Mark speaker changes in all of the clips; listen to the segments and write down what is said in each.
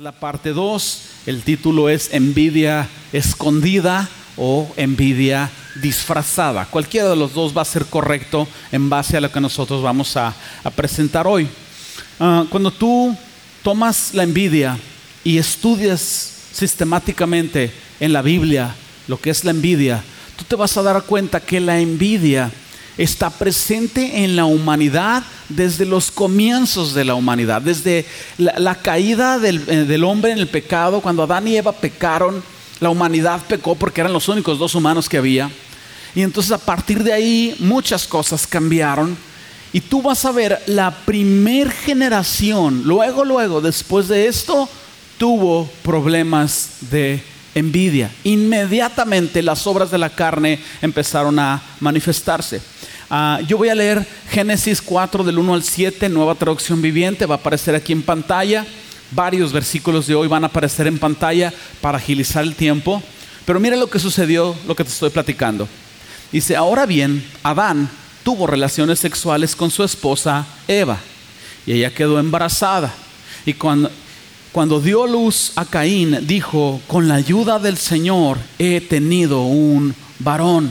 Speaker 1: La parte 2, el título es envidia escondida o envidia disfrazada. Cualquiera de los dos va a ser correcto en base a lo que nosotros vamos a, presentar hoy. Ah, cuando tú tomas la envidia y estudias sistemáticamente en la Biblia lo que es la envidia, tú te vas a dar cuenta que la envidia está presente en la humanidad desde los comienzos de la humanidad, desde la, caída del, eh, del, hombre en el pecado, cuando Adán y Eva pecaron, la humanidad pecó porque eran los únicos dos humanos que había. Y entonces a partir de ahí muchas cosas cambiaron. Y tú vas a ver la primer generación, luego, luego, después de esto, tuvo problemas de envidia. Inmediatamente las obras de la carne empezaron a manifestarse. Ah, yo voy a leer Génesis 4 del 1 al 7, nueva traducción viviente, va a aparecer aquí en pantalla. Varios versículos de hoy van a aparecer en pantalla para agilizar el tiempo. Pero mira lo que sucedió, lo que te estoy platicando. Dice, ahora bien, Adán tuvo relaciones sexuales con su esposa Eva y ella quedó embarazada. Y cuando, cuando dio luz a Caín, dijo, con la ayuda del Señor he tenido un varón.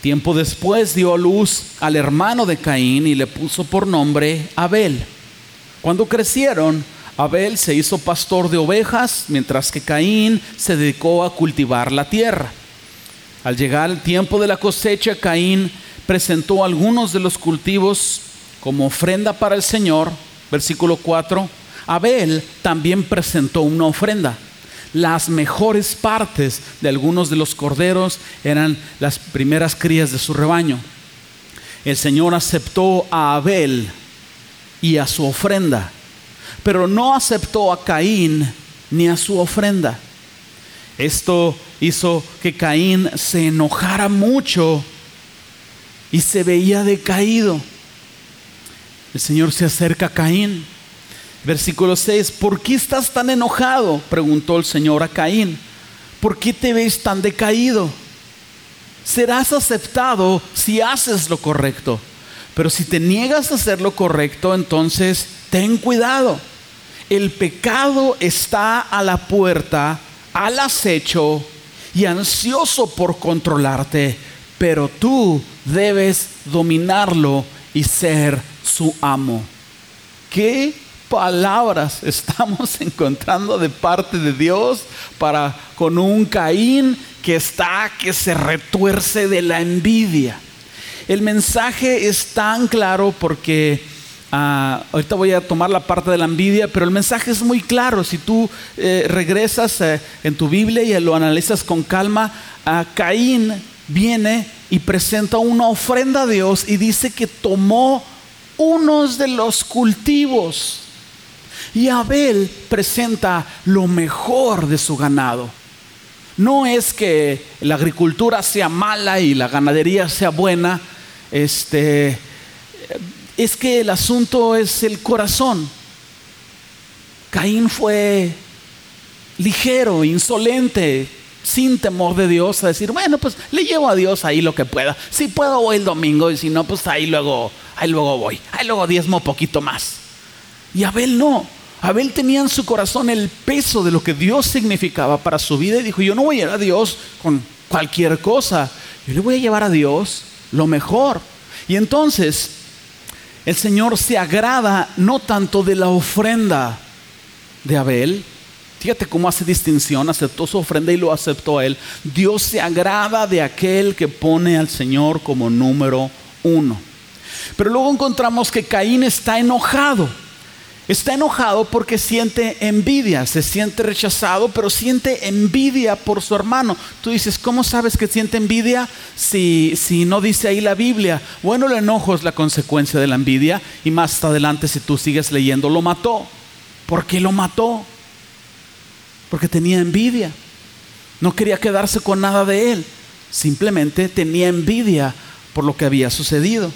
Speaker 1: Tiempo después dio luz al hermano de Caín y le puso por nombre Abel. Cuando crecieron, Abel se hizo pastor de ovejas, mientras que Caín se dedicó a cultivar la tierra. Al llegar el tiempo de la cosecha, Caín presentó algunos de los cultivos como ofrenda para el Señor. Versículo 4. Abel también presentó una ofrenda las mejores partes de algunos de los corderos eran las primeras crías de su rebaño. El Señor aceptó a Abel y a su ofrenda, pero no aceptó a Caín ni a su ofrenda. Esto hizo que Caín se enojara mucho y se veía decaído. El Señor se acerca a Caín Versículo 6, ¿por qué estás tan enojado? Preguntó el Señor a Caín. ¿Por qué te ves tan decaído? Serás aceptado si haces lo correcto. Pero si te niegas a hacer lo correcto, entonces ten cuidado. El pecado está a la puerta, al acecho y ansioso por controlarte, pero tú debes dominarlo y ser su amo. ¿Qué palabras estamos encontrando de parte de Dios para con un Caín que está que se retuerce de la envidia. El mensaje es tan claro porque ah, ahorita voy a tomar la parte de la envidia, pero el mensaje es muy claro. Si tú eh, regresas eh, en tu Biblia y lo analizas con calma, a Caín viene y presenta una ofrenda a Dios y dice que tomó unos de los cultivos y Abel presenta lo mejor de su ganado. No es que la agricultura sea mala y la ganadería sea buena, este, es que el asunto es el corazón. Caín fue ligero, insolente, sin temor de Dios, a decir, bueno, pues le llevo a Dios ahí lo que pueda. Si puedo voy el domingo y si no, pues ahí luego, ahí luego voy, ahí luego diezmo poquito más. Y Abel no. Abel tenía en su corazón el peso de lo que Dios significaba para su vida y dijo, yo no voy a ir a Dios con cualquier cosa, yo le voy a llevar a Dios lo mejor. Y entonces el Señor se agrada no tanto de la ofrenda de Abel, fíjate cómo hace distinción, aceptó su ofrenda y lo aceptó a él. Dios se agrada de aquel que pone al Señor como número uno. Pero luego encontramos que Caín está enojado. Está enojado porque siente envidia, se siente rechazado, pero siente envidia por su hermano. Tú dices, ¿cómo sabes que siente envidia si, si no dice ahí la Biblia? Bueno, el enojo es la consecuencia de la envidia y más adelante si tú sigues leyendo, lo mató. ¿Por qué lo mató? Porque tenía envidia. No quería quedarse con nada de él. Simplemente tenía envidia por lo que había sucedido.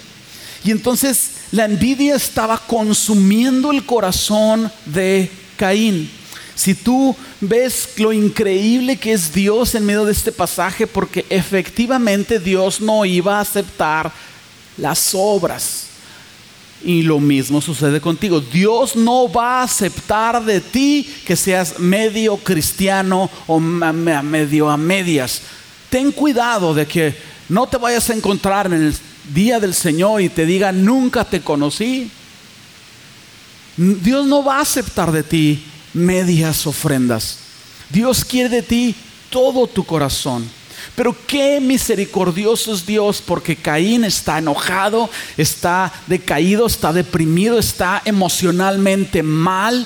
Speaker 1: Y entonces la envidia estaba consumiendo el corazón de Caín. Si tú ves lo increíble que es Dios en medio de este pasaje, porque efectivamente Dios no iba a aceptar las obras. Y lo mismo sucede contigo. Dios no va a aceptar de ti que seas medio cristiano o medio a medias. Ten cuidado de que no te vayas a encontrar en el día del Señor y te diga, nunca te conocí. Dios no va a aceptar de ti medias ofrendas. Dios quiere de ti todo tu corazón. Pero qué misericordioso es Dios porque Caín está enojado, está decaído, está deprimido, está emocionalmente mal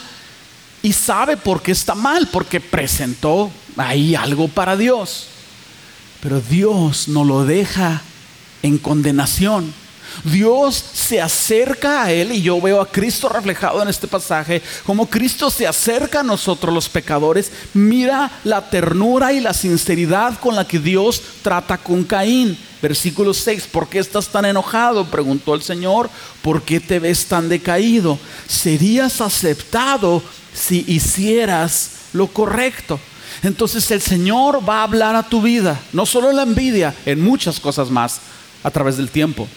Speaker 1: y sabe por qué está mal, porque presentó ahí algo para Dios. Pero Dios no lo deja en condenación. Dios se acerca a él y yo veo a Cristo reflejado en este pasaje, como Cristo se acerca a nosotros los pecadores, mira la ternura y la sinceridad con la que Dios trata con Caín. Versículo 6, ¿por qué estás tan enojado? Preguntó el Señor, ¿por qué te ves tan decaído? Serías aceptado si hicieras lo correcto. Entonces el Señor va a hablar a tu vida, no solo en la envidia, en muchas cosas más a través del tiempo.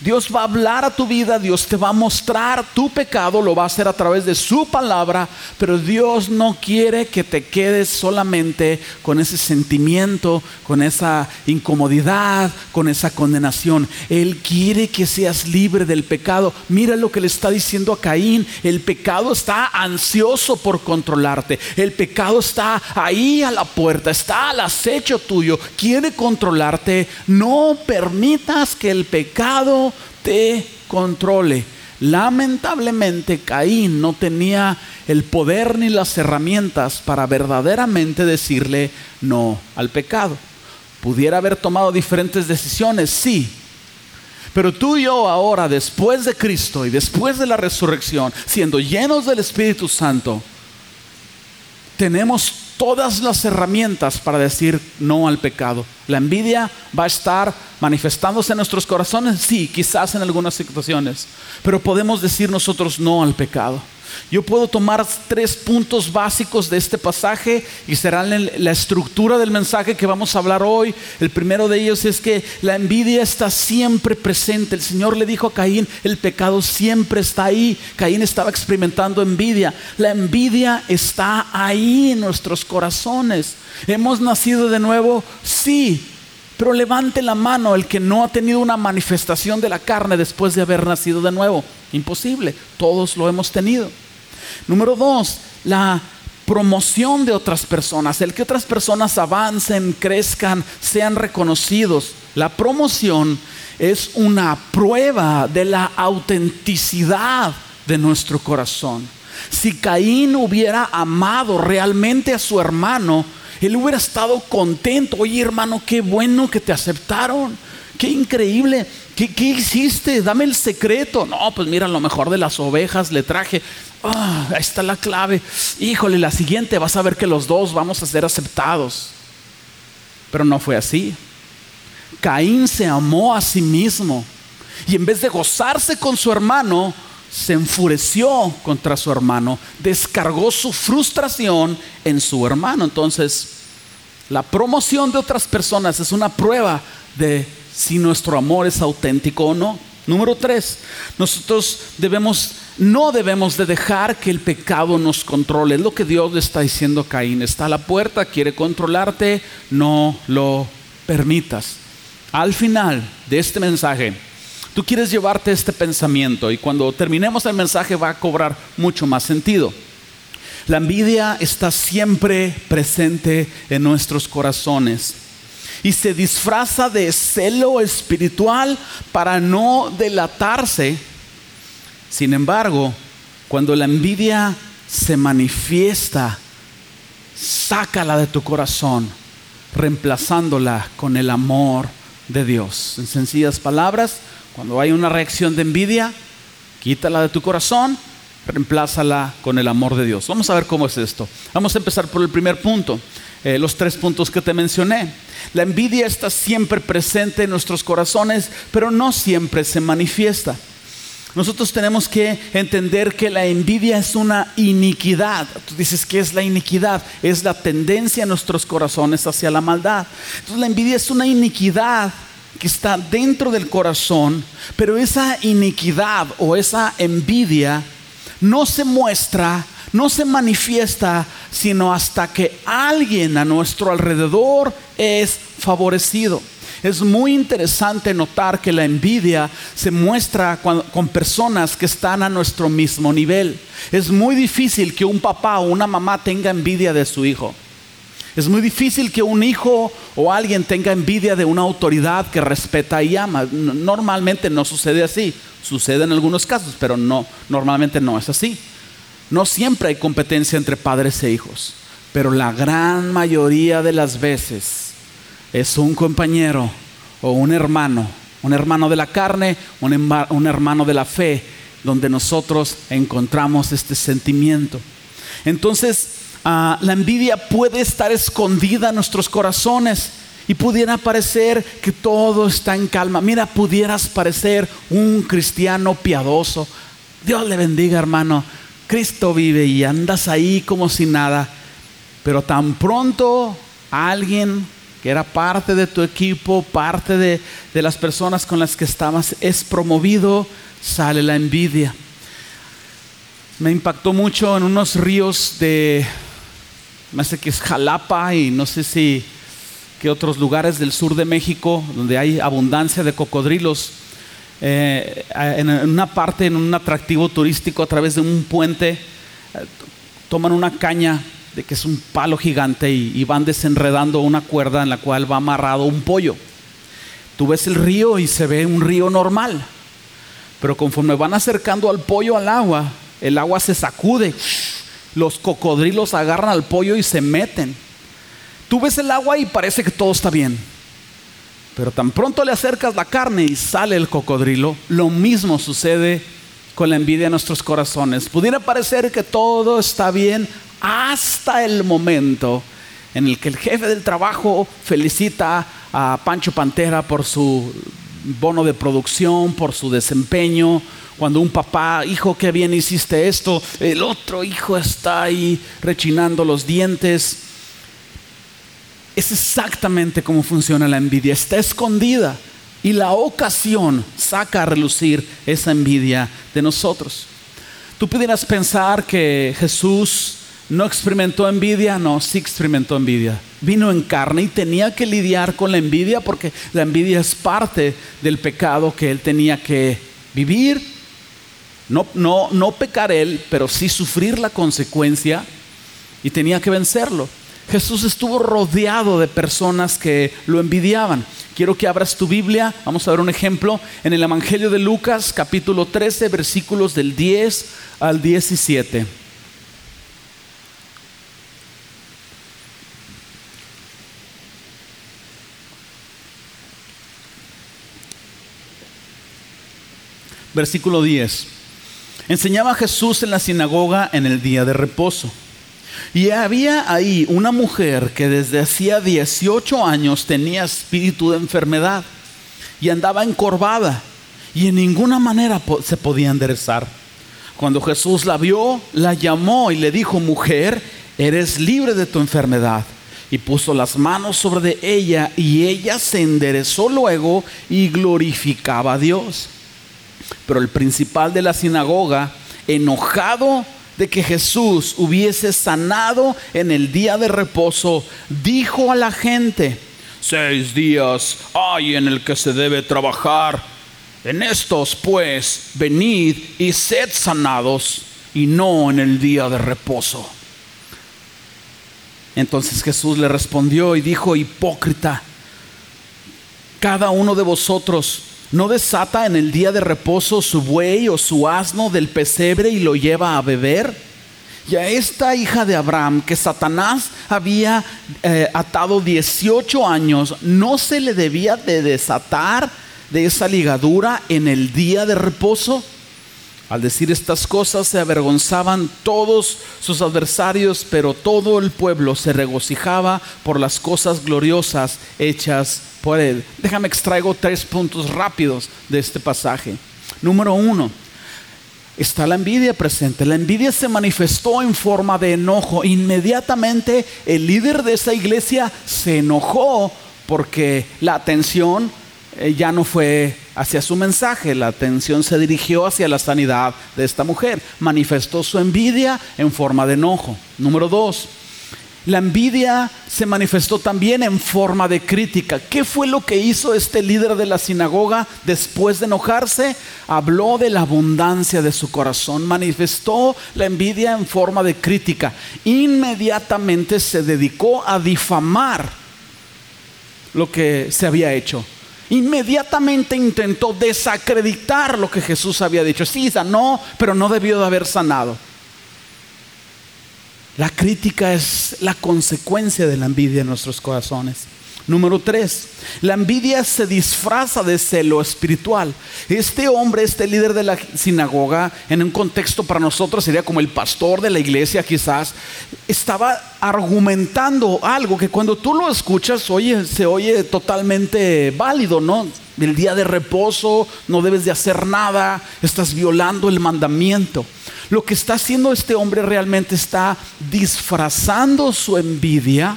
Speaker 1: Dios va a hablar a tu vida, Dios te va a mostrar tu pecado, lo va a hacer a través de su palabra, pero Dios no quiere que te quedes solamente con ese sentimiento, con esa incomodidad, con esa condenación. Él quiere que seas libre del pecado. Mira lo que le está diciendo a Caín, el pecado está ansioso por controlarte, el pecado está ahí a la puerta, está al acecho tuyo, quiere controlarte. No permitas que el pecado te controle. Lamentablemente Caín no tenía el poder ni las herramientas para verdaderamente decirle no al pecado. Pudiera haber tomado diferentes decisiones, sí. Pero tú y yo ahora, después de Cristo y después de la resurrección, siendo llenos del Espíritu Santo, tenemos todas las herramientas para decir no al pecado. La envidia va a estar manifestándose en nuestros corazones, sí, quizás en algunas situaciones, pero podemos decir nosotros no al pecado. Yo puedo tomar tres puntos básicos de este pasaje y serán la estructura del mensaje que vamos a hablar hoy. El primero de ellos es que la envidia está siempre presente. El Señor le dijo a Caín, el pecado siempre está ahí. Caín estaba experimentando envidia. La envidia está ahí en nuestros corazones. ¿Hemos nacido de nuevo? Sí. Pero levante la mano el que no ha tenido una manifestación de la carne después de haber nacido de nuevo. Imposible. Todos lo hemos tenido. Número dos, la promoción de otras personas, el que otras personas avancen, crezcan, sean reconocidos. La promoción es una prueba de la autenticidad de nuestro corazón. Si Caín hubiera amado realmente a su hermano, él hubiera estado contento. Oye hermano, qué bueno que te aceptaron. Qué increíble. ¿Qué, ¿Qué, hiciste? Dame el secreto. No, pues mira, lo mejor de las ovejas le traje. Ah, ahí está la clave. Híjole, la siguiente vas a ver que los dos vamos a ser aceptados. Pero no fue así. Caín se amó a sí mismo y en vez de gozarse con su hermano, se enfureció contra su hermano, descargó su frustración en su hermano. Entonces, la promoción de otras personas es una prueba de si nuestro amor es auténtico o no. Número tres, nosotros debemos, no debemos de dejar que el pecado nos controle. Es lo que Dios le está diciendo a Caín. Está a la puerta, quiere controlarte, no lo permitas. Al final de este mensaje, tú quieres llevarte este pensamiento y cuando terminemos el mensaje va a cobrar mucho más sentido. La envidia está siempre presente en nuestros corazones y se disfraza de celo espiritual para no delatarse. Sin embargo, cuando la envidia se manifiesta, sácala de tu corazón, reemplazándola con el amor de Dios. En sencillas palabras, cuando hay una reacción de envidia, quítala de tu corazón, reemplázala con el amor de Dios. Vamos a ver cómo es esto. Vamos a empezar por el primer punto. Eh, los tres puntos que te mencioné. La envidia está siempre presente en nuestros corazones, pero no siempre se manifiesta. Nosotros tenemos que entender que la envidia es una iniquidad. Tú dices, ¿qué es la iniquidad? Es la tendencia en nuestros corazones hacia la maldad. Entonces la envidia es una iniquidad que está dentro del corazón, pero esa iniquidad o esa envidia no se muestra, no se manifiesta, sino hasta que alguien a nuestro alrededor es favorecido. Es muy interesante notar que la envidia se muestra con personas que están a nuestro mismo nivel. Es muy difícil que un papá o una mamá tenga envidia de su hijo. Es muy difícil que un hijo o alguien tenga envidia de una autoridad que respeta y ama. Normalmente no sucede así. Sucede en algunos casos, pero no, normalmente no es así. No siempre hay competencia entre padres e hijos, pero la gran mayoría de las veces es un compañero o un hermano, un hermano de la carne, un, hermano de la fe, donde nosotros encontramos este sentimiento. Entonces, Ah, la envidia puede estar escondida en nuestros corazones y pudiera parecer que todo está en calma. Mira, pudieras parecer un cristiano piadoso. Dios le bendiga, hermano. Cristo vive y andas ahí como si nada. Pero tan pronto alguien que era parte de tu equipo, parte de, de las personas con las que estabas, es promovido, sale la envidia. Me impactó mucho en unos ríos de me hace que es Jalapa y no sé si que otros lugares del sur de México donde hay abundancia de cocodrilos. Eh, en una parte, en un atractivo turístico a través de un puente, eh, toman una caña de que es un palo gigante y, y, van desenredando una cuerda en la cual va amarrado un pollo. Tú ves el río y se ve un río normal, pero conforme van acercando al pollo al agua, el agua se sacude los cocodrilos agarran al pollo y se meten. Tú ves el agua y parece que todo está bien. Pero tan pronto le acercas la carne y sale el cocodrilo, lo mismo sucede con la envidia en nuestros corazones. Pudiera parecer que todo está bien hasta el momento en el que el jefe del trabajo felicita a Pancho Pantera por su bono de producción, por su desempeño, cuando un papá, hijo, qué bien hiciste esto, el otro hijo está ahí rechinando los dientes. Es exactamente como funciona la envidia. Está escondida y la ocasión saca a relucir esa envidia de nosotros. Tú pudieras pensar que Jesús no experimentó envidia, no, sí experimentó envidia. Vino en carne y tenía que lidiar con la envidia porque la envidia es parte del pecado que él tenía que vivir no, no, no pecar él, pero sí sufrir la consecuencia y tenía que vencerlo. Jesús estuvo rodeado de personas que lo envidiaban. Quiero que abras tu Biblia, vamos a ver un ejemplo en el Evangelio de Lucas capítulo 13 versículos del 10 al 17. Versículo 10. Enseñaba Jesús en la sinagoga en el día de reposo. Y había ahí una mujer que desde hacía 18 años tenía espíritu de enfermedad y andaba encorvada y en ninguna manera se podía enderezar. Cuando Jesús la vio, la llamó y le dijo, mujer, eres libre de tu enfermedad. Y puso las manos sobre ella y ella se enderezó luego y glorificaba a Dios. Pero el principal de la sinagoga, enojado de que Jesús hubiese sanado en el día de reposo, dijo a la gente, seis días hay en el que se debe trabajar. En estos pues venid y sed sanados y no en el día de reposo. Entonces Jesús le respondió y dijo, hipócrita, cada uno de vosotros ¿No desata en el día de reposo su buey o su asno del pesebre y lo lleva a beber? Y a esta hija de Abraham que Satanás había eh, atado 18 años, ¿no se le debía de desatar de esa ligadura en el día de reposo? Al decir estas cosas se avergonzaban todos sus adversarios, pero todo el pueblo se regocijaba por las cosas gloriosas hechas por él. Déjame extraigo tres puntos rápidos de este pasaje. Número uno, está la envidia presente. La envidia se manifestó en forma de enojo. Inmediatamente el líder de esa iglesia se enojó porque la atención eh, ya no fue hacia su mensaje, la atención se dirigió hacia la sanidad de esta mujer. Manifestó su envidia en forma de enojo. Número dos, la envidia se manifestó también en forma de crítica. ¿Qué fue lo que hizo este líder de la sinagoga después de enojarse? Habló de la abundancia de su corazón, manifestó la envidia en forma de crítica. Inmediatamente se dedicó a difamar lo que se había hecho. Inmediatamente intentó desacreditar lo que Jesús había dicho. Sí, sanó, pero no debió de haber sanado. La crítica es la consecuencia de la envidia en nuestros corazones. Número tres, la envidia se disfraza de celo espiritual. Este hombre, este líder de la sinagoga, en un contexto para nosotros sería como el pastor de la iglesia quizás, estaba argumentando algo que cuando tú lo escuchas oye, se oye totalmente válido, ¿no? El día de reposo, no debes de hacer nada, estás violando el mandamiento. Lo que está haciendo este hombre realmente está disfrazando su envidia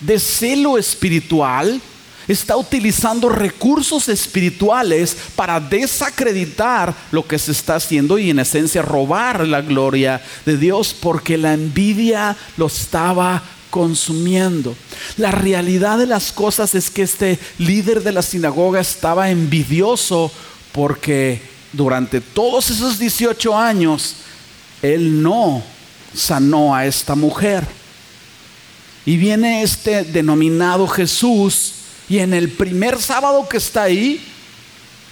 Speaker 1: de celo espiritual, está utilizando recursos espirituales para desacreditar lo que se está haciendo y en esencia robar la gloria de Dios porque la envidia lo estaba consumiendo. La realidad de las cosas es que este líder de la sinagoga estaba envidioso porque durante todos esos 18 años él no sanó a esta mujer. Y viene este denominado Jesús y en el primer sábado que está ahí,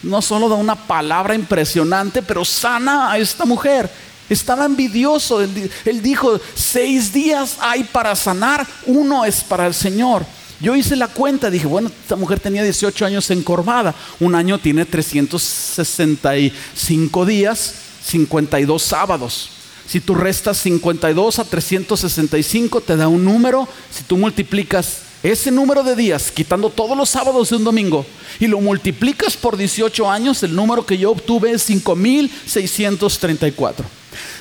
Speaker 1: no solo da una palabra impresionante, pero sana a esta mujer. Estaba envidioso. Él, dijo, seis días hay para sanar, uno es para el Señor. Yo hice la cuenta, dije, bueno, esta mujer tenía 18 años encorvada. Un año tiene 365 días, 52 sábados. Si tú restas 52 a 365, te da un número. Si tú multiplicas ese número de días, quitando todos los sábados de un domingo, y lo multiplicas por 18 años, el número que yo obtuve es 5634.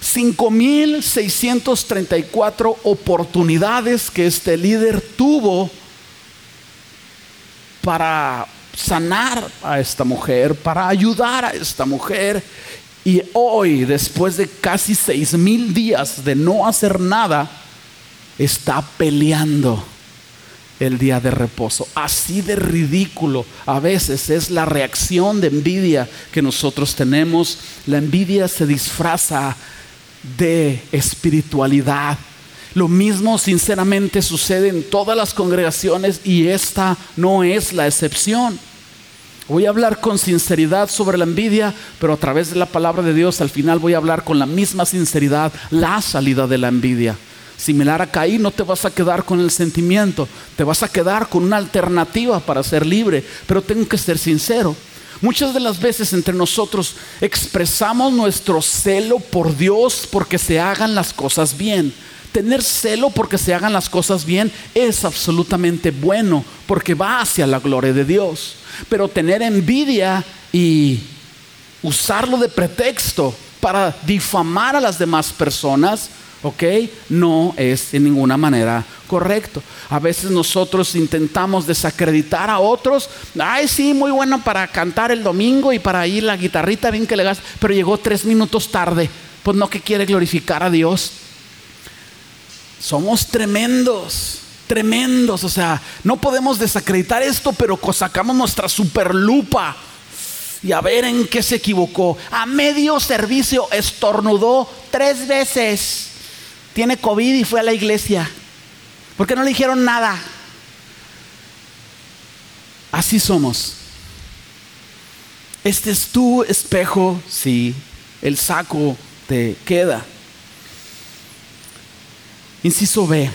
Speaker 1: 5634 oportunidades que este líder tuvo para sanar a esta mujer, para ayudar a esta mujer. Y hoy, después de casi seis mil días de no hacer nada, está peleando el día de reposo. Así de ridículo a veces es la reacción de envidia que nosotros tenemos. La envidia se disfraza de espiritualidad. Lo mismo sinceramente sucede en todas las congregaciones y esta no es la excepción. Voy a hablar con sinceridad sobre la envidia, pero a través de la palabra de Dios al final voy a hablar con la misma sinceridad la salida de la envidia. Similar a Caín, no te vas a quedar con el sentimiento, te vas a quedar con una alternativa para ser libre, pero tengo que ser sincero. Muchas de las veces entre nosotros expresamos nuestro celo por Dios porque se hagan las cosas bien. Tener celo porque se hagan las cosas bien es absolutamente bueno porque va hacia la gloria de Dios. Pero tener envidia y usarlo de pretexto para difamar a las demás personas, ¿ok? No es de ninguna manera correcto. A veces nosotros intentamos desacreditar a otros. Ay, sí, muy bueno para cantar el domingo y para ir la guitarrita bien que le das, pero llegó tres minutos tarde. Pues no que quiere glorificar a Dios. Somos tremendos tremendos. O sea, no podemos desacreditar esto, pero sacamos nuestra superlupa y a ver en qué se equivocó. A medio servicio estornudó tres veces. Tiene COVID y fue a la iglesia. ¿Por qué no le dijeron nada? Así somos. Este es tu espejo, sí, el saco te queda. Inciso B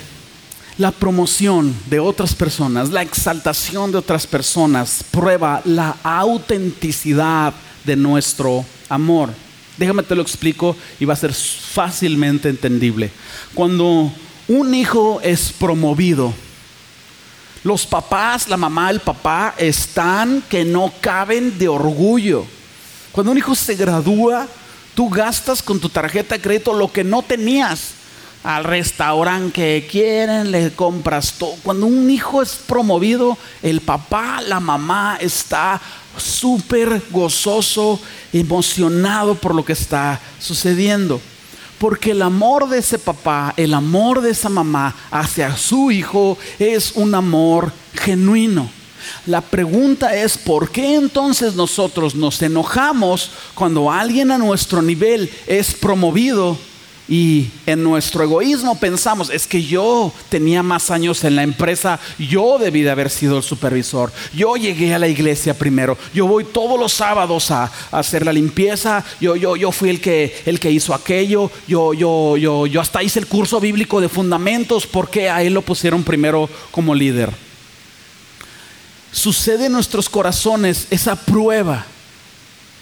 Speaker 1: la promoción de otras personas, la exaltación de otras personas, prueba la autenticidad de nuestro amor. Déjame te lo explico y va a ser fácilmente entendible. Cuando un hijo es promovido, los papás, la mamá, el papá están que no caben de orgullo. Cuando un hijo se gradúa, tú gastas con tu tarjeta de crédito lo que no tenías al restaurante que quieren, le compras todo. Cuando un hijo es promovido, el papá, la mamá está súper gozoso, emocionado por lo que está sucediendo. Porque el amor de ese papá, el amor de esa mamá hacia su hijo es un amor genuino. La pregunta es, ¿por qué entonces nosotros nos enojamos cuando alguien a nuestro nivel es promovido y en nuestro egoísmo pensamos, es que yo tenía más años en la empresa, yo debí de haber sido el supervisor, yo llegué a la iglesia primero, yo voy todos los sábados a, hacer la limpieza, yo, yo, yo fui el que, el que hizo aquello, yo, yo, yo, yo hasta hice el curso bíblico de fundamentos, porque a él lo pusieron primero como líder? Sucede en nuestros corazones esa prueba.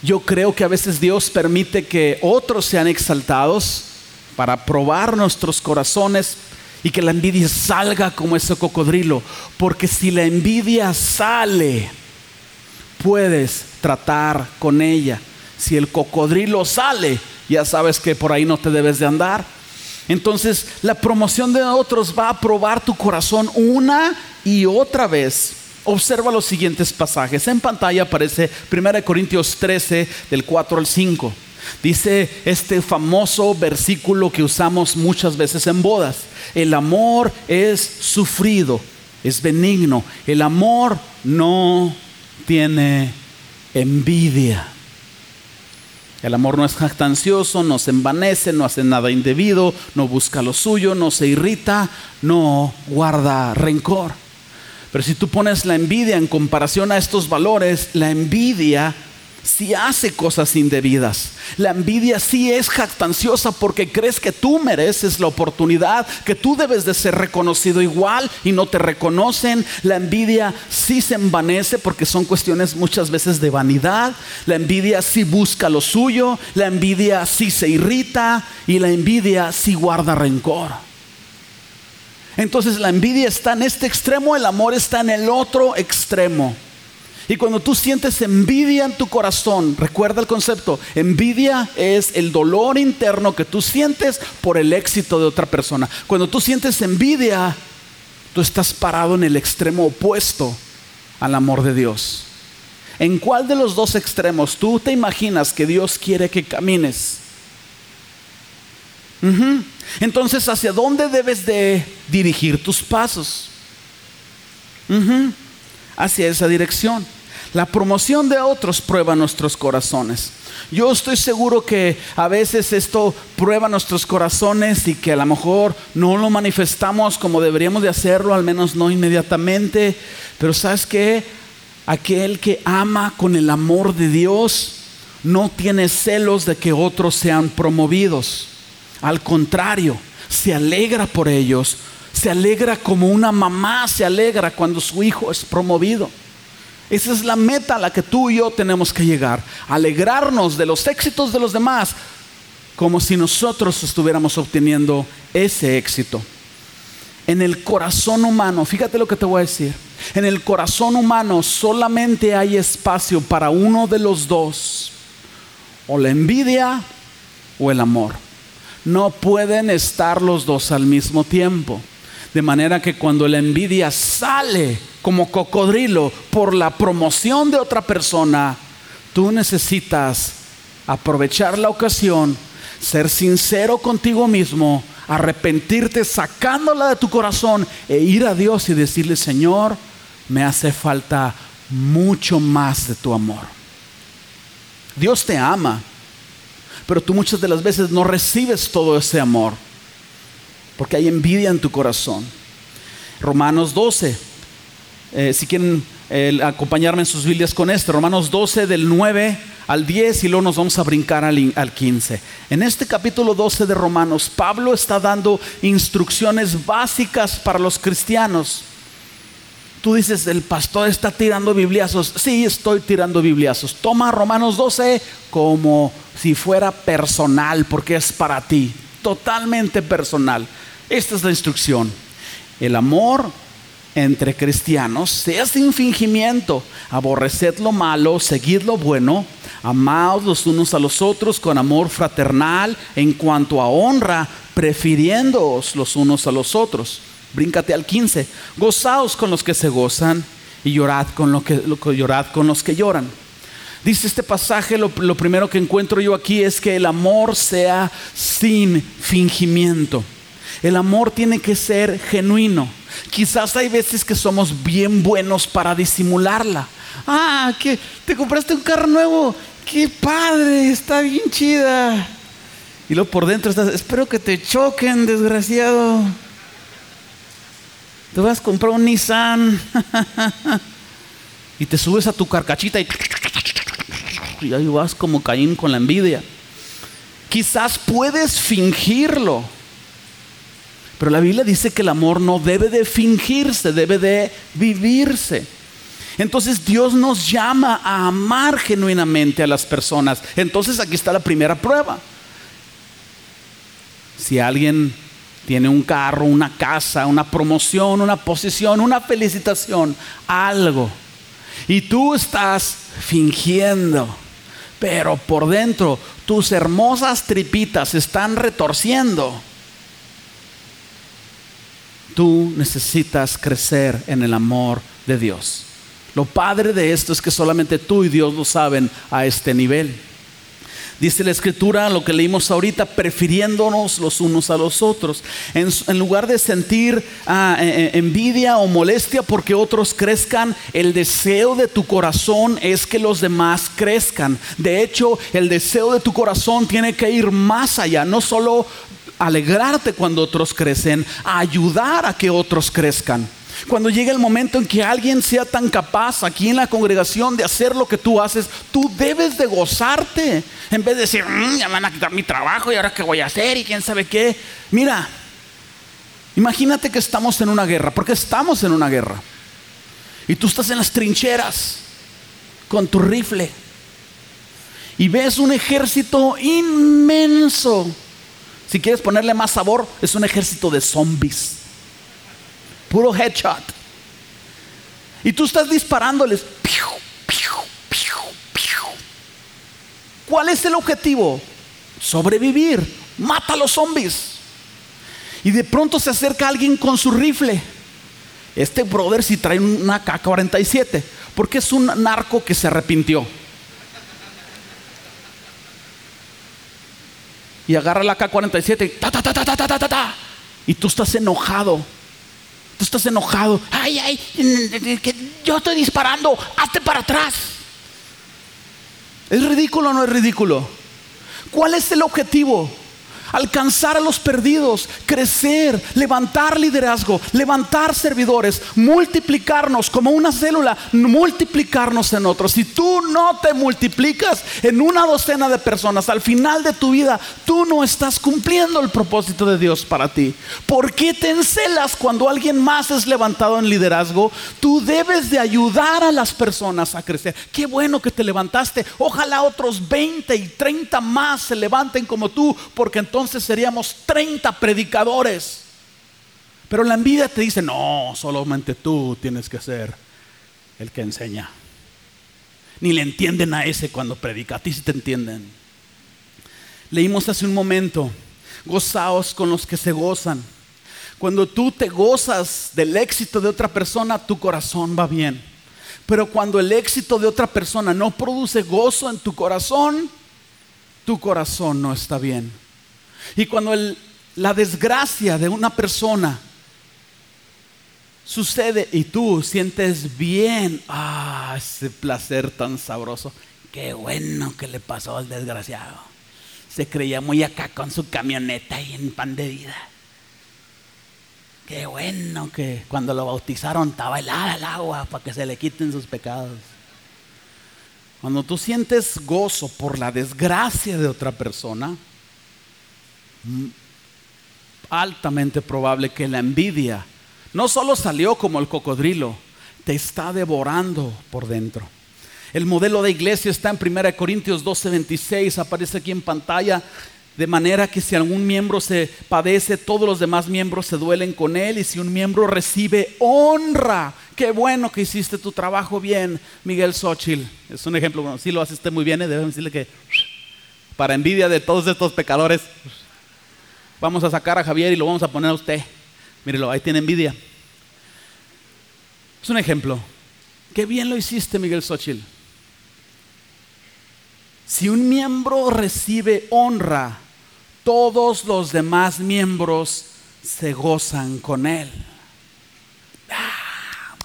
Speaker 1: Yo creo que a veces Dios permite que otros sean exaltados para probar nuestros corazones y que la envidia salga como ese cocodrilo. Porque si la envidia sale, puedes tratar con ella. Si el cocodrilo sale, ya sabes que por ahí no te debes de andar. Entonces la promoción de otros va a probar tu corazón una y otra vez. Observa los siguientes pasajes. En pantalla aparece 1 Corintios 13 del 4 al 5. Dice este famoso versículo que usamos muchas veces en bodas. El amor es sufrido, es benigno. El amor no tiene envidia. El amor no es jactancioso, no se envanece, no hace nada indebido, no busca lo suyo, no se irrita, no guarda rencor. Pero si tú pones la envidia en comparación a estos valores, la envidia si hace cosas indebidas. La envidia sí es jactanciosa porque crees que tú mereces la oportunidad, que tú debes de ser reconocido igual y no te reconocen. La envidia sí se envanece porque son cuestiones muchas veces de vanidad. La envidia sí busca lo suyo, la envidia sí se irrita y la envidia sí guarda rencor. Entonces la envidia está en este extremo, el amor está en el otro extremo. Y cuando tú sientes envidia en tu corazón, recuerda el concepto, envidia es el dolor interno que tú sientes por el éxito de otra persona. Cuando tú sientes envidia, tú estás parado en el extremo opuesto al amor de Dios. ¿En cuál de los dos extremos tú te imaginas que Dios quiere que camines? Entonces, ¿hacia dónde debes de dirigir tus pasos? Hacia esa dirección. La promoción de otros prueba nuestros corazones. Yo estoy seguro que a veces esto prueba nuestros corazones y que a lo mejor no lo manifestamos como deberíamos de hacerlo, al menos no inmediatamente. Pero sabes que aquel que ama con el amor de Dios no tiene celos de que otros sean promovidos. Al contrario, se alegra por ellos. Se alegra como una mamá se alegra cuando su hijo es promovido. Esa es la meta a la que tú y yo tenemos que llegar. Alegrarnos de los éxitos de los demás como si nosotros estuviéramos obteniendo ese éxito. En el corazón humano, fíjate lo que te voy a decir, en el corazón humano solamente hay espacio para uno de los dos, o la envidia o el amor. No pueden estar los dos al mismo tiempo. De manera que cuando la envidia sale como cocodrilo por la promoción de otra persona, tú necesitas aprovechar la ocasión, ser sincero contigo mismo, arrepentirte sacándola de tu corazón e ir a Dios y decirle, Señor, me hace falta mucho más de tu amor. Dios te ama, pero tú muchas de las veces no recibes todo ese amor porque hay envidia en tu corazón. Romanos 12, eh, si quieren eh, acompañarme en sus Biblias con esto, Romanos 12 del 9 al 10 y luego nos vamos a brincar al, al 15. En este capítulo 12 de Romanos, Pablo está dando instrucciones básicas para los cristianos. Tú dices, el pastor está tirando bibliazos. Sí, estoy tirando bibliazos. Toma Romanos 12 como si fuera personal, porque es para ti, totalmente personal. Esta es la instrucción. El amor entre cristianos sea sin fingimiento. Aborreced lo malo, seguid lo bueno, Amaos los unos a los otros con amor fraternal en cuanto a honra, prefiriéndoos los unos a los otros. Bríncate al 15. Gozaos con los que se gozan y llorad con, lo que, llorad con los que lloran. Dice este pasaje, lo, lo primero que encuentro yo aquí es que el amor sea sin fingimiento. El amor tiene que ser genuino. Quizás hay veces que somos bien buenos para disimularla. Ah, que te compraste un carro nuevo. Qué padre, está bien chida. Y luego por dentro estás, espero que te choquen, desgraciado. Te vas a comprar un Nissan y te subes a tu carcachita y, y ahí vas como Caín con la envidia. Quizás puedes fingirlo, pero la Biblia dice que el amor no debe de fingirse, debe de vivirse. Entonces Dios nos llama a amar genuinamente a las personas. Entonces aquí está la primera prueba. Si alguien tiene un carro, una casa, una promoción, una posición, una felicitación, algo, y tú estás fingiendo, pero por dentro tus hermosas tripitas están retorciendo, tú necesitas crecer en el amor de Dios. Lo padre de esto es que solamente tú y Dios lo saben a este nivel. Dice la escritura, lo que leímos ahorita, prefiriéndonos los unos a los otros. En, lugar de sentir ah, eh, eh, envidia o molestia porque otros crezcan, el deseo de tu corazón es que los demás crezcan. De hecho, el deseo de tu corazón tiene que ir más allá, no solo alegrarte cuando otros crecen, ayudar a que otros crezcan. Cuando llegue el momento en que alguien sea tan capaz aquí en la congregación de hacer lo que tú haces, tú debes de gozarte. En vez de decir, mm, ya van a quitar mi trabajo y ahora qué voy a hacer y quién sabe qué. Mira, imagínate que estamos en una guerra, porque estamos en una guerra. Y tú estás en las trincheras con tu rifle. Y ves un ejército inmenso. Si quieres ponerle más sabor, es un ejército de zombies puro headshot. Y tú estás disparándoles. ¿Cuál es el objetivo? Sobrevivir. Mata a los zombies. Y de pronto se acerca alguien con su rifle. Este brother si trae una K-47. Porque es un narco que se arrepintió. Y agarra la K-47 y Y tú estás enojado Estás enojado. Ay, ay, que yo estoy disparando. Hazte para atrás. ¿Es ridículo o no es ridículo? ¿Cuál es el objetivo? Alcanzar a los perdidos, crecer, levantar liderazgo, levantar servidores, multiplicarnos como una célula, multiplicarnos en otros. Si tú no te multiplicas en una docena de personas, al final de tu vida, tú no estás cumpliendo el propósito de Dios para ti. ¿Por qué te encelas cuando alguien más es levantado en liderazgo? Tú debes de ayudar a las personas a crecer. Qué bueno que te levantaste. Ojalá otros 20 y 30 más se levanten como tú, porque entonces entonces seríamos 30 predicadores. Pero la envidia te dice, no, solamente tú tienes que ser el que enseña. Ni le entienden a ese cuando predica, a ti sí te entienden. Leímos hace un momento, gozaos con los que se gozan. Cuando tú te gozas del éxito de otra persona, tu corazón va bien. Pero cuando el éxito de otra persona no produce gozo en tu corazón, tu corazón no está bien. Y cuando la desgracia de una persona sucede y tú sientes bien, ah, ese placer tan sabroso, qué bueno que le pasó al desgraciado. Se creía muy acá con su camioneta y en pan de vida. Qué bueno que cuando lo bautizaron estaba helada el agua para que se le quiten sus pecados. Cuando tú sientes gozo por la desgracia de otra persona, altamente probable que la envidia no solo salió como el cocodrilo, te está devorando por dentro. El modelo de iglesia está en 1 Corintios 12:26, aparece aquí en pantalla, de manera que si algún miembro se padece, todos los demás miembros se duelen con él, y si un miembro recibe honra, qué bueno que hiciste tu trabajo bien, Miguel Xochitl. Es un ejemplo, bueno, si lo haces muy bien, ¿eh? debemos decirle que para envidia de todos estos pecadores, vamos a sacar a Javier y lo vamos a poner a usted. Mírelo, ahí tiene envidia. Es un ejemplo. Qué bien lo hiciste, Miguel Xochitl. Si un miembro recibe honra, todos los demás miembros se gozan con él. Ah,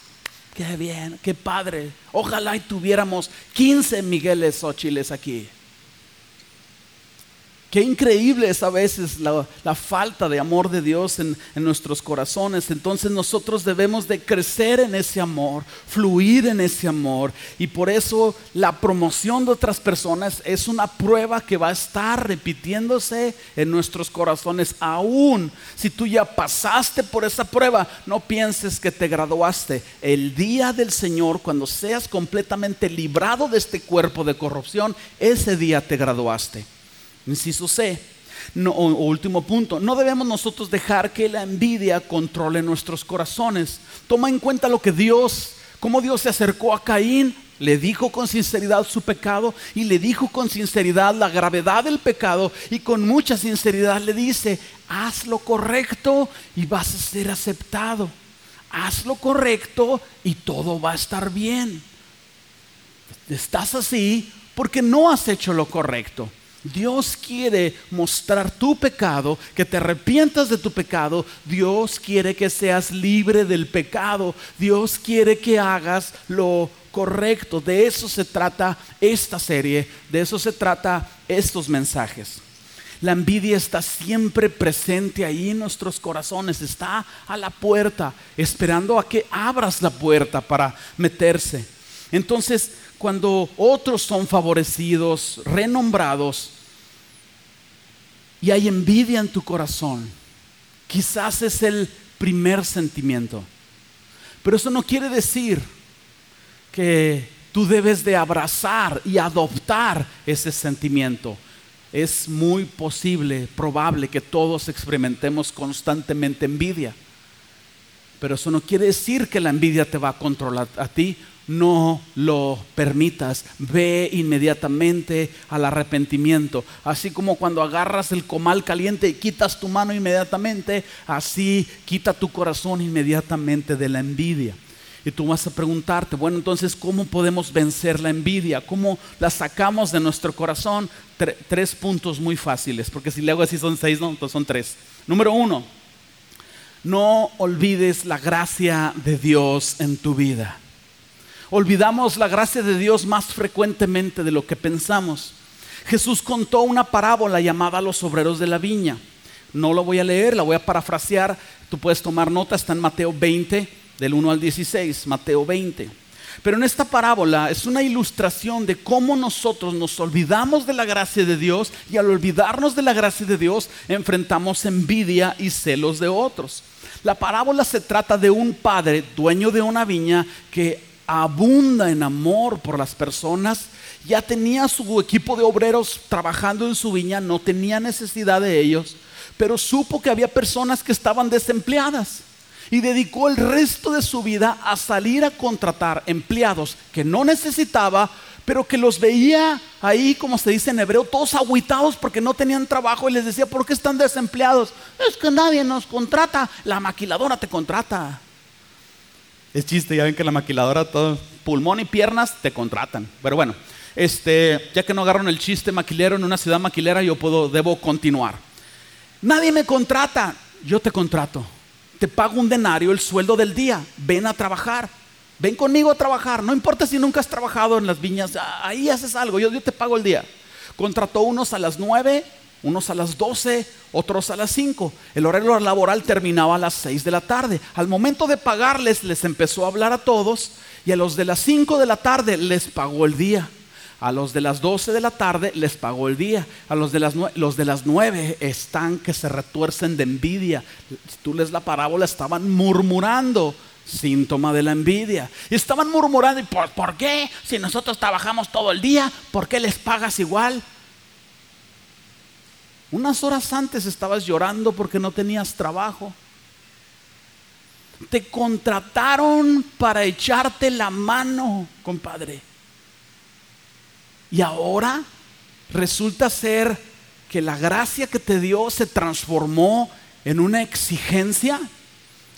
Speaker 1: qué bien, qué padre. Ojalá y tuviéramos 15 Migueles Xochiles aquí. Qué increíble es a veces la, falta de amor de Dios en, en, nuestros corazones. Entonces nosotros debemos de crecer en ese amor, fluir en ese amor. Y por eso la promoción de otras personas es una prueba que va a estar repitiéndose en nuestros corazones. Aún si tú ya pasaste por esa prueba, no pienses que te graduaste. El día del Señor, cuando seas completamente librado de este cuerpo de corrupción, ese día te graduaste. Inciso C. No, o, último punto, no debemos nosotros dejar que la envidia controle nuestros corazones. Toma en cuenta lo que Dios, cómo Dios se acercó a Caín, le dijo con sinceridad su pecado y le dijo con sinceridad la gravedad del pecado y con mucha sinceridad le dice, haz lo correcto y vas a ser aceptado. Haz lo correcto y todo va a estar bien. Estás así porque no has hecho lo correcto. Dios quiere mostrar tu pecado, que te arrepientas de tu pecado. Dios quiere que seas libre del pecado. Dios quiere que hagas lo correcto. De eso se trata esta serie, de eso se trata estos mensajes. La envidia está siempre presente ahí en nuestros corazones, está a la puerta, esperando a que abras la puerta para meterse. Entonces, cuando otros son favorecidos, renombrados, y hay envidia en tu corazón, quizás es el primer sentimiento. Pero eso no quiere decir que tú debes de abrazar y adoptar ese sentimiento. Es muy posible, probable que todos experimentemos constantemente envidia. Pero eso no quiere decir que la envidia te va a controlar a ti no lo permitas. Ve inmediatamente al arrepentimiento. Así como cuando agarras el comal caliente y quitas tu mano inmediatamente, así quita tu corazón inmediatamente de la envidia. Y tú vas a preguntarte, bueno, entonces, ¿cómo podemos vencer la envidia? ¿Cómo la sacamos de nuestro corazón? tres puntos muy fáciles, porque si luego así son seis, no, entonces son tres. Número uno, no olvides la gracia de Dios en tu vida. Olvidamos la gracia de Dios más frecuentemente de lo que pensamos. Jesús contó una parábola llamada Los obreros de la viña. No lo voy a leer, la voy a parafrasear. Tú puedes tomar nota, está en Mateo 20, del 1 al 16, Mateo 20. Pero en esta parábola es una ilustración de cómo nosotros nos olvidamos de la gracia de Dios y al olvidarnos de la gracia de Dios enfrentamos envidia y celos de otros. La parábola se trata de un padre, dueño de una viña, que abunda en amor por las personas, ya tenía su equipo de obreros trabajando en su viña, no tenía necesidad de ellos, pero supo que había personas que estaban desempleadas y dedicó el resto de su vida a salir a contratar empleados que no necesitaba, pero que los veía ahí, como se dice en hebreo, todos aguitados porque no tenían trabajo y les decía, ¿por qué están desempleados? Es que nadie nos contrata, la maquiladora te contrata. Es chiste, ya ven que la maquiladora, todo, pulmón y piernas, te contratan. Pero bueno, este, ya que no agarran el chiste maquilero en una ciudad maquilera, yo puedo, debo continuar. Nadie me contrata, yo te contrato. Te pago un denario, el sueldo del día. Ven a trabajar. Ven conmigo a trabajar. No importa si nunca has trabajado en las viñas, ahí haces algo, yo, yo te pago el día. Contrató unos a las nueve, unos a las 12, otros a las 5. El horario laboral terminaba a las 6 de la tarde. Al momento de pagarles, les empezó a hablar a todos y a los de las 5 de la tarde les pagó el día. A los de las 12 de la tarde les pagó el día. A los de las, los de las 9 están que se retuercen de envidia. Si tú lees la parábola, estaban murmurando síntoma de la envidia. Y estaban murmurando, ¿y por, por, qué? Si nosotros trabajamos todo el día, ¿por qué les pagas igual? Unas horas antes estabas llorando porque no tenías trabajo. Te contrataron para echarte la mano, compadre. Y ahora resulta ser que la gracia que te dio se transformó en una exigencia.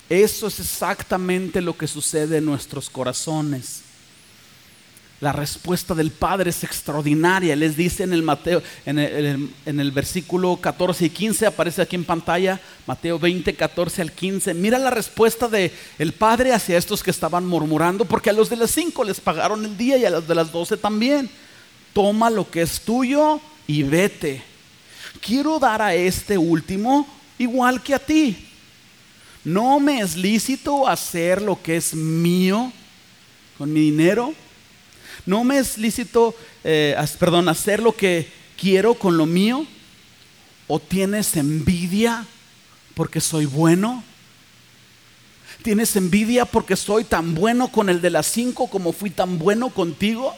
Speaker 1: Eso es exactamente lo que sucede en nuestros corazones. La respuesta del Padre es extraordinaria. Les dice en el Mateo, en el, versículo 14 y 15, aparece aquí en pantalla, Mateo 20, 14 al 15. Mira la respuesta del el Padre hacia estos que estaban murmurando, porque a los de las 5 les pagaron el día y a los de las 12 también. Toma lo que es tuyo y vete. Quiero dar a este último igual que a ti. No me es lícito hacer lo que es mío con mi dinero no me es lícito, eh, perdón, hacer lo que quiero con lo mío. ¿O tienes envidia porque soy bueno? ¿Tienes envidia porque soy tan bueno con el de las cinco como fui tan bueno contigo?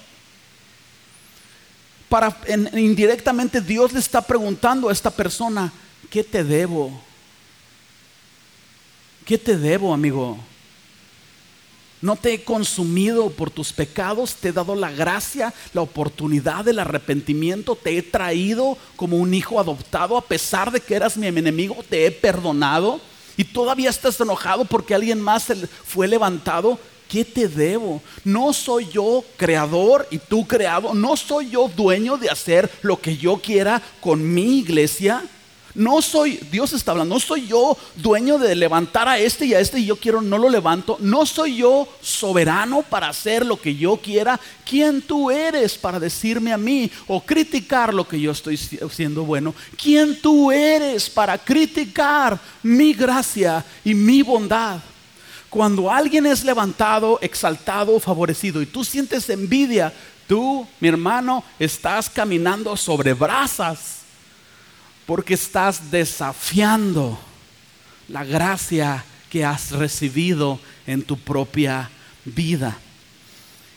Speaker 1: Para, indirectamente Dios le está preguntando a esta persona, ¿qué te debo? ¿Qué te debo, amigo? No te he consumido por tus pecados, te he dado la gracia, la oportunidad del arrepentimiento, te he traído como un hijo adoptado a pesar de que eras mi enemigo, te he perdonado y todavía estás enojado porque alguien más fue levantado. ¿Qué te debo? No soy yo creador y tú creado, no soy yo dueño de hacer lo que yo quiera con mi iglesia. No soy, Dios está hablando, no soy yo dueño de levantar a este y a este y yo quiero, no lo levanto. No soy yo soberano para hacer lo que yo quiera. ¿Quién tú eres para decirme a mí o criticar lo que yo estoy haciendo bueno? ¿Quién tú eres para criticar mi gracia y mi bondad? Cuando alguien es levantado, exaltado, favorecido y tú sientes envidia, tú, mi hermano, estás caminando sobre brasas porque estás desafiando la gracia que has recibido en tu propia vida.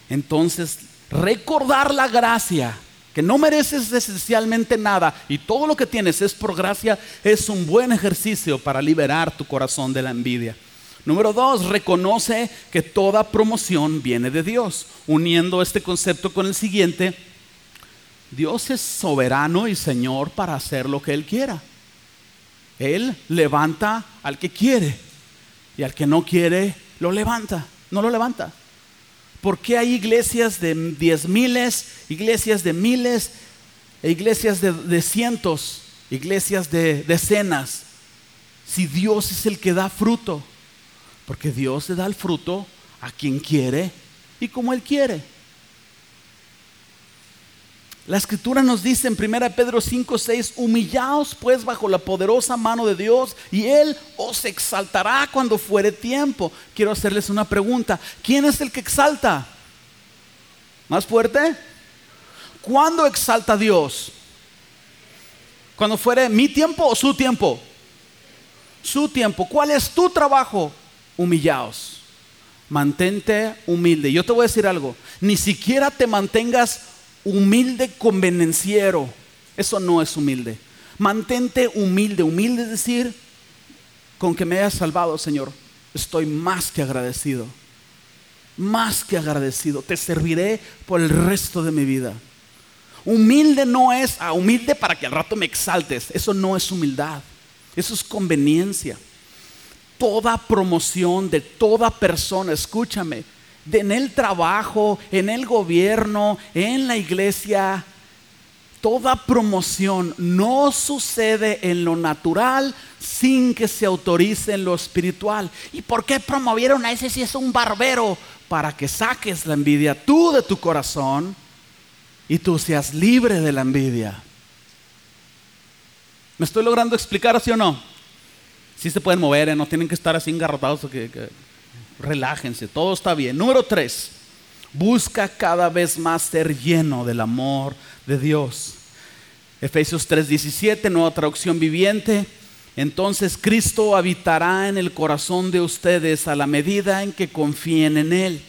Speaker 1: Entonces, recordar la gracia, que no mereces esencialmente nada y todo lo que tienes es por gracia, es un buen ejercicio para liberar tu corazón de la envidia. Número dos, reconoce que toda promoción viene de Dios, uniendo este concepto con el siguiente, Dios es soberano y Señor para hacer lo que Él quiera. Él levanta al que quiere y al que no quiere lo levanta, no lo levanta. ¿Por qué hay iglesias de diez miles, iglesias de miles, e iglesias de, de cientos, iglesias de decenas? Si Dios es el que da fruto, porque Dios le da el fruto a quien quiere y como Él quiere. La escritura nos dice en 1 Pedro 5, 6, humillaos pues bajo la poderosa mano de Dios y Él os exaltará cuando fuere tiempo. Quiero hacerles una pregunta. ¿Quién es el que exalta? ¿Más fuerte? ¿Cuándo exalta Dios? ¿Cuando fuere mi tiempo o su tiempo? Su tiempo. ¿Cuál es tu trabajo? Humillaos. Mantente humilde. Yo te voy a decir algo. Ni siquiera te mantengas humilde convenenciero. Eso no es humilde. Mantente humilde. Humilde es decir, con que me hayas salvado, Señor, estoy más que agradecido. Más que agradecido. Te serviré por el resto de mi vida. Humilde no es ah, humilde para que al rato me exaltes. Eso no es humildad. Eso es conveniencia. Toda promoción de toda persona, escúchame, en el trabajo, en el gobierno, en la iglesia. Toda promoción no sucede en lo natural sin que se autorice en lo espiritual. ¿Y por qué promovieron a ese si es un barbero? Para que saques la envidia tú de tu corazón y tú seas libre de la envidia. ¿Me estoy logrando explicar así o no? Si se pueden mover, ¿eh? no tienen que estar así engarrotados. Que relájense, todo está bien. Número tres, busca cada vez más ser lleno del amor de Dios. Efesios 3:17, nueva traducción viviente. Entonces Cristo habitará en el corazón de ustedes a la medida en que confíen en Él.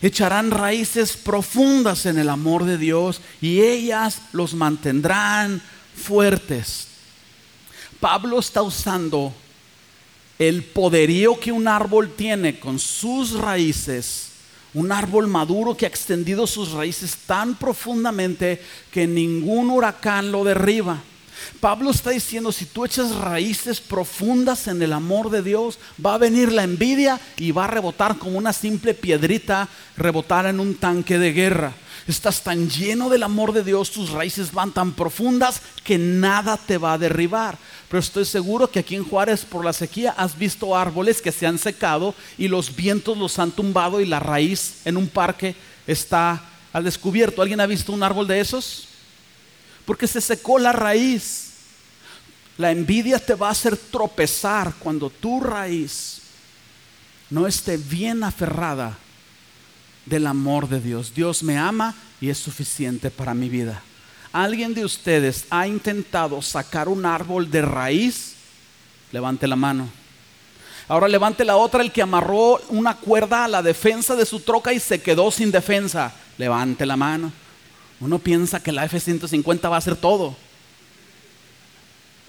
Speaker 1: Echarán raíces profundas en el amor de Dios y ellas los mantendrán fuertes. Pablo está usando el poderío que un árbol tiene con sus raíces, un árbol maduro que ha extendido sus raíces tan profundamente que ningún huracán lo derriba. Pablo está diciendo, si tú echas raíces profundas en el amor de Dios, va a venir la envidia y va a rebotar como una simple piedrita, rebotar en un tanque de guerra. Estás tan lleno del amor de Dios, tus raíces van tan profundas que nada te va a derribar. Pero estoy seguro que aquí en Juárez por la sequía has visto árboles que se han secado y los vientos los han tumbado y la raíz en un parque está al descubierto. ¿Alguien ha visto un árbol de esos? Porque se secó la raíz. La envidia te va a hacer tropezar cuando tu raíz no esté bien aferrada del amor de Dios. Dios me ama y es suficiente para mi vida. ¿Alguien de ustedes ha intentado sacar un árbol de raíz? Levante la mano. Ahora levante la otra, el que amarró una cuerda a la defensa de su troca y se quedó sin defensa. Levante la mano. Uno piensa que la F-150 va a hacer todo.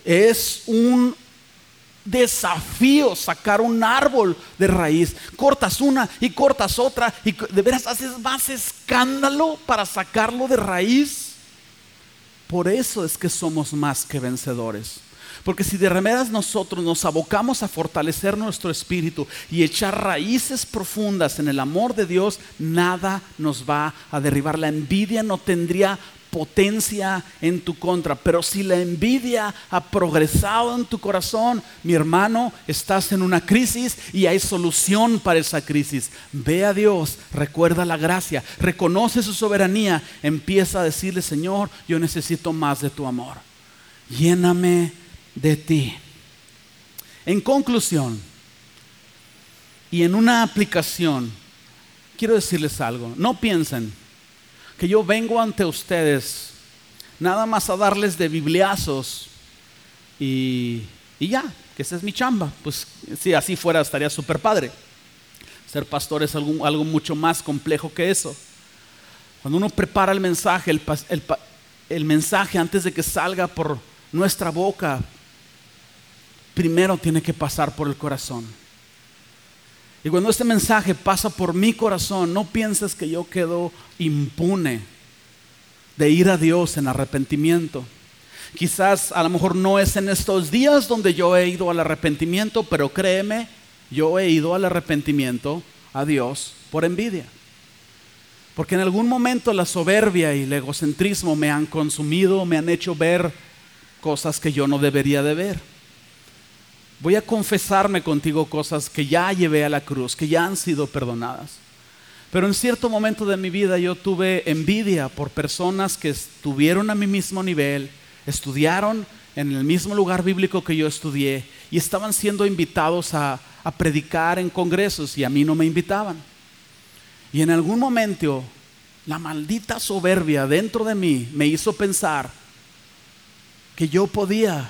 Speaker 1: Es un desafío sacar un árbol de raíz. Cortas una y cortas otra y de veras haces más escándalo para sacarlo de raíz. Por eso es que somos más que vencedores. Porque si de remedas nosotros nos abocamos a fortalecer nuestro espíritu y echar raíces profundas en el amor de Dios, nada nos va a derribar. La envidia no tendría potencia en tu contra. Pero si la envidia ha progresado en tu corazón, mi hermano, estás en una crisis y hay solución para esa crisis. Ve a Dios, recuerda la gracia, reconoce su soberanía, empieza a decirle, Señor, yo necesito más de tu amor. Lléname de ti. En conclusión, y en una aplicación, quiero decirles algo. No piensen que yo vengo ante ustedes nada más a darles de bibliazos y, ya, que esa es mi chamba. Pues si así fuera estaría súper padre. Ser pastor es algo, algo, mucho más complejo que eso. Cuando uno prepara el mensaje, el, el mensaje antes de que salga por nuestra boca, primero tiene que pasar por el corazón. Y cuando este mensaje pasa por mi corazón, no pienses que yo quedo impune de ir a Dios en arrepentimiento. Quizás a lo mejor no es en estos días donde yo he ido al arrepentimiento, pero créeme, yo he ido al arrepentimiento a Dios por envidia. Porque en algún momento la soberbia y el egocentrismo me han consumido, me han hecho ver cosas que yo no debería de ver voy a confesarme contigo cosas que ya llevé a la cruz, que ya han sido perdonadas. Pero en cierto momento de mi vida yo tuve envidia por personas que estuvieron a mi mismo nivel, estudiaron en el mismo lugar bíblico que yo estudié y estaban siendo invitados a, predicar en congresos y a mí no me invitaban. Y en algún momento la maldita soberbia dentro de mí me hizo pensar que yo podía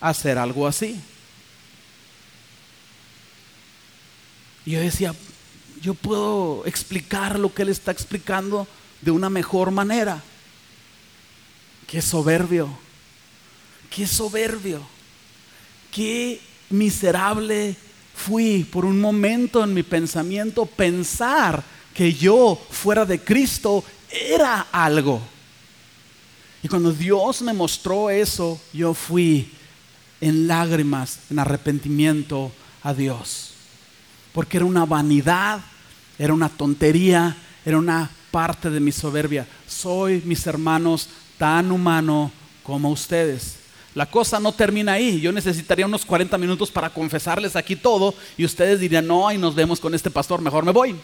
Speaker 1: hacer algo así. Y yo decía, yo puedo explicar lo que él está explicando de una mejor manera. Qué soberbio, qué soberbio, qué miserable fui por un momento en mi pensamiento pensar que yo fuera de Cristo era algo. Y cuando Dios me mostró eso, yo fui en lágrimas, en arrepentimiento a Dios porque era una vanidad, era una tontería, era una parte de mi soberbia. Soy, mis hermanos, tan humano como ustedes. La cosa no termina ahí. Yo necesitaría unos 40 minutos para confesarles aquí todo y ustedes dirían, no, y nos vemos con este pastor, mejor me voy.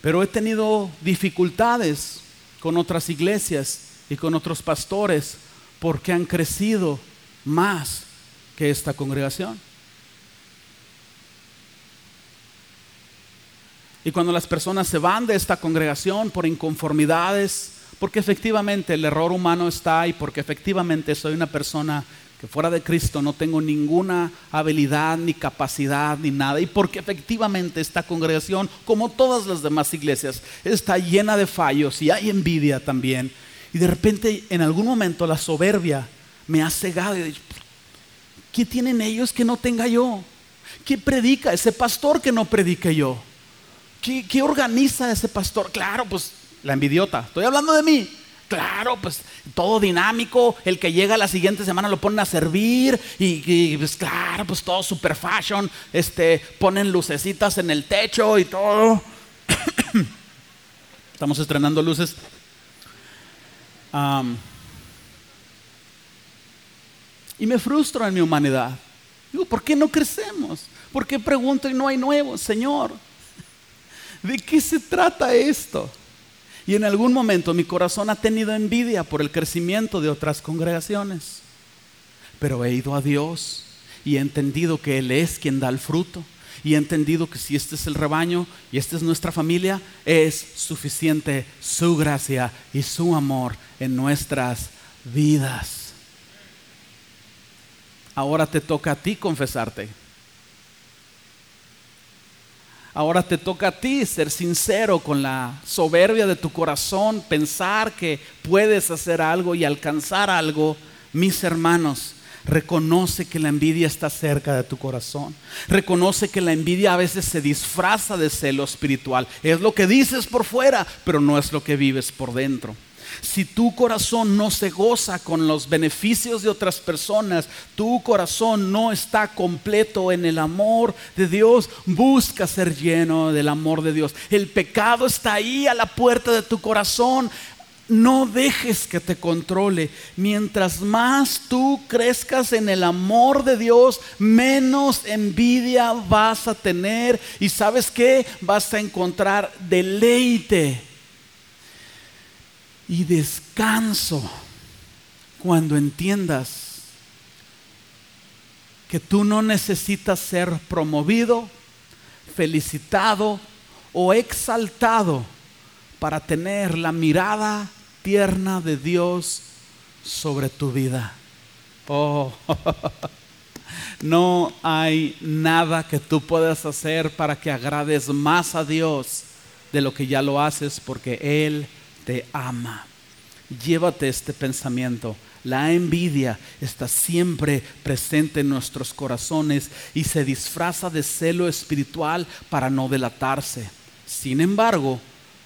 Speaker 1: Pero he tenido dificultades con otras iglesias y con otros pastores porque han crecido más que esta congregación. Y cuando las personas se van de esta congregación por inconformidades, porque efectivamente el error humano está ahí, porque efectivamente soy una persona que fuera de Cristo no tengo ninguna habilidad, ni capacidad, ni nada, y porque efectivamente esta congregación, como todas las demás iglesias, está llena de fallos y hay envidia también. Y de repente en algún momento la soberbia me ha cegado y ¿Qué tienen ellos que no tenga yo? ¿Qué predica ese pastor que no predique yo? ¿Qué, ¿Qué, organiza ese pastor? Claro, pues la envidiota. Estoy hablando de mí. Claro, pues todo dinámico, el que llega la siguiente semana lo ponen a servir y, pues claro, pues todo super fashion, este, ponen lucecitas en el techo y todo. Estamos estrenando luces. y me frustro en mi humanidad. Digo, ¿por qué no crecemos? ¿Por qué pregunto y no hay nuevo, Señor? ¿De qué se trata esto? Y en algún momento mi corazón ha tenido envidia por el crecimiento de otras congregaciones. Pero he ido a Dios y he entendido que Él es quien da el fruto. Y he entendido que si este es el rebaño y esta es nuestra familia, es suficiente su gracia y su amor en nuestras vidas. Ahora te toca a ti confesarte. Ahora te toca a ti ser sincero con la soberbia de tu corazón, pensar que puedes hacer algo y alcanzar algo. Mis hermanos, reconoce que la envidia está cerca de tu corazón. Reconoce que la envidia a veces se disfraza de celo espiritual. Es lo que dices por fuera, pero no es lo que vives por dentro. Si tu corazón no se goza con los beneficios de otras personas, tu corazón no está completo en el amor de Dios, busca ser lleno del amor de Dios. El pecado está ahí a la puerta de tu corazón. No dejes que te controle. Mientras más tú crezcas en el amor de Dios, menos envidia vas a tener. Y sabes qué? Vas a encontrar deleite y descanso cuando entiendas que tú no necesitas ser promovido, felicitado o exaltado para tener la mirada tierna de Dios sobre tu vida. Oh, no hay nada que tú puedas hacer para que agrades más a Dios de lo que ya lo haces porque Él te ama. Llévate este pensamiento. La envidia está siempre presente en nuestros corazones y se disfraza de celo espiritual para no delatarse. Sin embargo,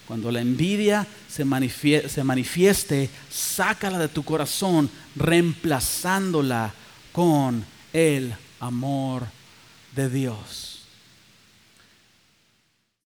Speaker 1: cuando la envidia se, manifieste, sácala de tu corazón, reemplazándola con el amor de Dios.